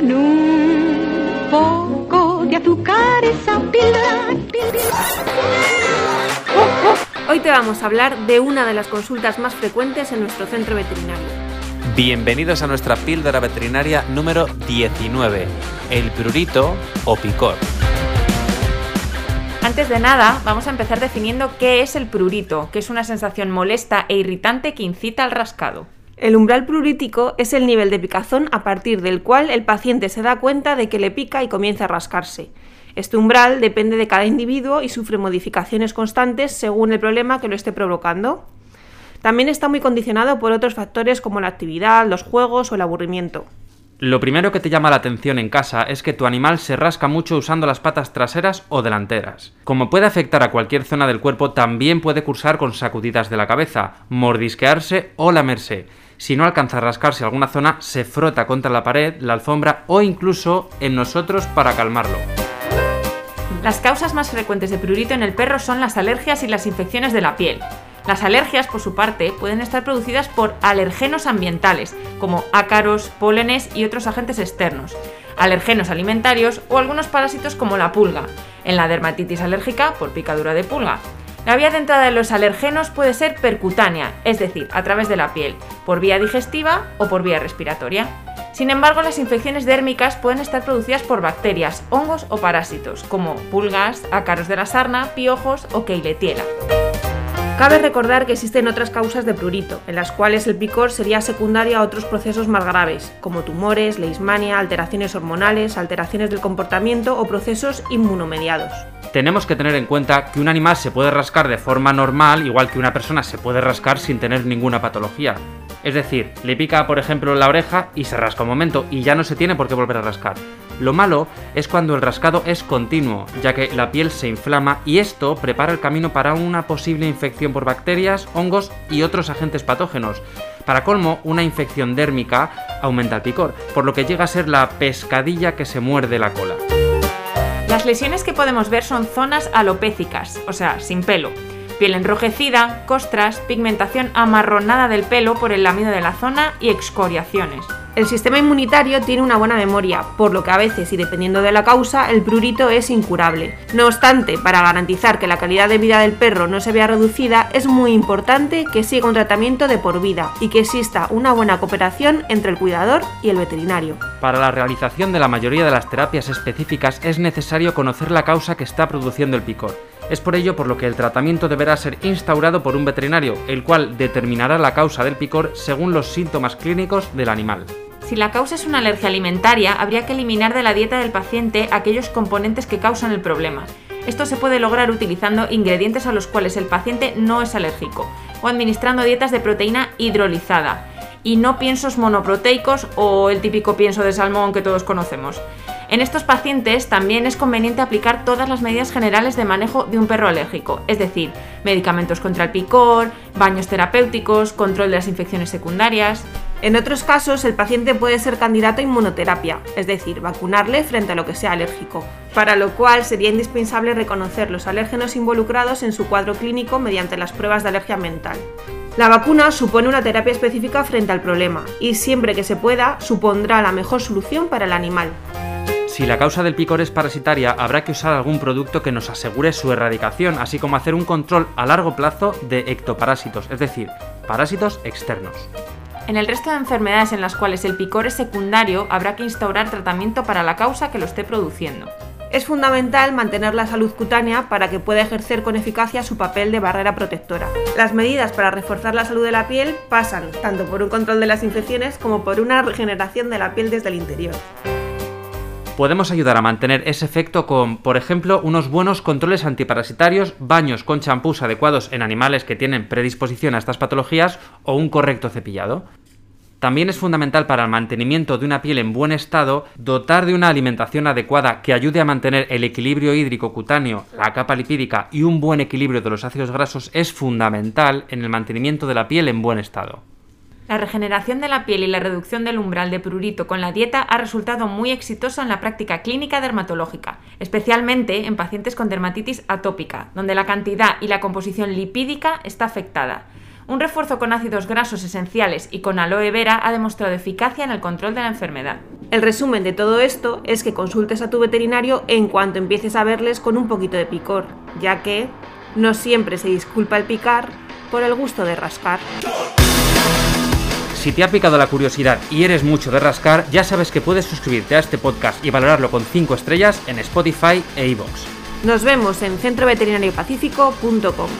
con un poco de azúcar esa píldora. Hoy te vamos a hablar de una de las consultas más frecuentes en nuestro centro veterinario. Bienvenidos a nuestra píldora veterinaria número 19, el prurito o picor. Antes de nada, vamos a empezar definiendo qué es el prurito, que es una sensación molesta e irritante que incita al rascado. El umbral prurítico es el nivel de picazón a partir del cual el paciente se da cuenta de que le pica y comienza a rascarse. Este umbral depende de cada individuo y sufre modificaciones constantes según el problema que lo esté provocando. También está muy condicionado por otros factores como la actividad, los juegos o el aburrimiento. Lo primero que te llama la atención en casa es que tu animal se rasca mucho usando las patas traseras o delanteras. Como puede afectar a cualquier zona del cuerpo, también puede cursar con sacudidas de la cabeza, mordisquearse o lamerse. Si no alcanza a rascarse alguna zona, se frota contra la pared, la alfombra o incluso en nosotros para calmarlo. Las causas más frecuentes de prurito en el perro son las alergias y las infecciones de la piel. Las alergias, por su parte, pueden estar producidas por alergenos ambientales, como ácaros, pólenes y otros agentes externos, alergenos alimentarios o algunos parásitos como la pulga, en la dermatitis alérgica por picadura de pulga. La vía de entrada de los alergenos puede ser percutánea, es decir, a través de la piel, por vía digestiva o por vía respiratoria. Sin embargo, las infecciones dérmicas pueden estar producidas por bacterias, hongos o parásitos, como pulgas, ácaros de la sarna, piojos o keiletiela. Cabe recordar que existen otras causas de prurito, en las cuales el picor sería secundario a otros procesos más graves, como tumores, leishmania, alteraciones hormonales, alteraciones del comportamiento o procesos inmunomediados. Tenemos que tener en cuenta que un animal se puede rascar de forma normal, igual que una persona se puede rascar sin tener ninguna patología. Es decir, le pica por ejemplo la oreja y se rasca un momento y ya no se tiene por qué volver a rascar. Lo malo es cuando el rascado es continuo, ya que la piel se inflama y esto prepara el camino para una posible infección por bacterias, hongos y otros agentes patógenos. Para colmo, una infección dérmica aumenta el picor, por lo que llega a ser la pescadilla que se muerde la cola. Las lesiones que podemos ver son zonas alopécicas, o sea, sin pelo. Piel enrojecida, costras, pigmentación amarronada del pelo por el lamido de la zona y excoriaciones. El sistema inmunitario tiene una buena memoria, por lo que a veces y dependiendo de la causa, el prurito es incurable. No obstante, para garantizar que la calidad de vida del perro no se vea reducida, es muy importante que siga un tratamiento de por vida y que exista una buena cooperación entre el cuidador y el veterinario. Para la realización de la mayoría de las terapias específicas es necesario conocer la causa que está produciendo el picor. Es por ello por lo que el tratamiento deberá ser instaurado por un veterinario, el cual determinará la causa del picor según los síntomas clínicos del animal. Si la causa es una alergia alimentaria, habría que eliminar de la dieta del paciente aquellos componentes que causan el problema. Esto se puede lograr utilizando ingredientes a los cuales el paciente no es alérgico o administrando dietas de proteína hidrolizada y no piensos monoproteicos o el típico pienso de salmón que todos conocemos. En estos pacientes también es conveniente aplicar todas las medidas generales de manejo de un perro alérgico, es decir, medicamentos contra el picor, baños terapéuticos, control de las infecciones secundarias. En otros casos, el paciente puede ser candidato a inmunoterapia, es decir, vacunarle frente a lo que sea alérgico, para lo cual sería indispensable reconocer los alérgenos involucrados en su cuadro clínico mediante las pruebas de alergia mental. La vacuna supone una terapia específica frente al problema y siempre que se pueda supondrá la mejor solución para el animal. Si la causa del picor es parasitaria, habrá que usar algún producto que nos asegure su erradicación, así como hacer un control a largo plazo de ectoparásitos, es decir, parásitos externos. En el resto de enfermedades en las cuales el picor es secundario, habrá que instaurar tratamiento para la causa que lo esté produciendo. Es fundamental mantener la salud cutánea para que pueda ejercer con eficacia su papel de barrera protectora. Las medidas para reforzar la salud de la piel pasan tanto por un control de las infecciones como por una regeneración de la piel desde el interior podemos ayudar a mantener ese efecto con, por ejemplo, unos buenos controles antiparasitarios, baños con champús adecuados en animales que tienen predisposición a estas patologías o un correcto cepillado. También es fundamental para el mantenimiento de una piel en buen estado dotar de una alimentación adecuada que ayude a mantener el equilibrio hídrico cutáneo, la capa lipídica y un buen equilibrio de los ácidos grasos es fundamental en el mantenimiento de la piel en buen estado. La regeneración de la piel y la reducción del umbral de prurito con la dieta ha resultado muy exitosa en la práctica clínica dermatológica, especialmente en pacientes con dermatitis atópica, donde la cantidad y la composición lipídica está afectada. Un refuerzo con ácidos grasos esenciales y con aloe vera ha demostrado eficacia en el control de la enfermedad. El resumen de todo esto es que consultes a tu veterinario en cuanto empieces a verles con un poquito de picor, ya que no siempre se disculpa el picar por el gusto de rascar. Si te ha picado la curiosidad y eres mucho de rascar, ya sabes que puedes suscribirte a este podcast y valorarlo con 5 estrellas en Spotify e iVoox. Nos vemos en centroveterinariopacífico.com.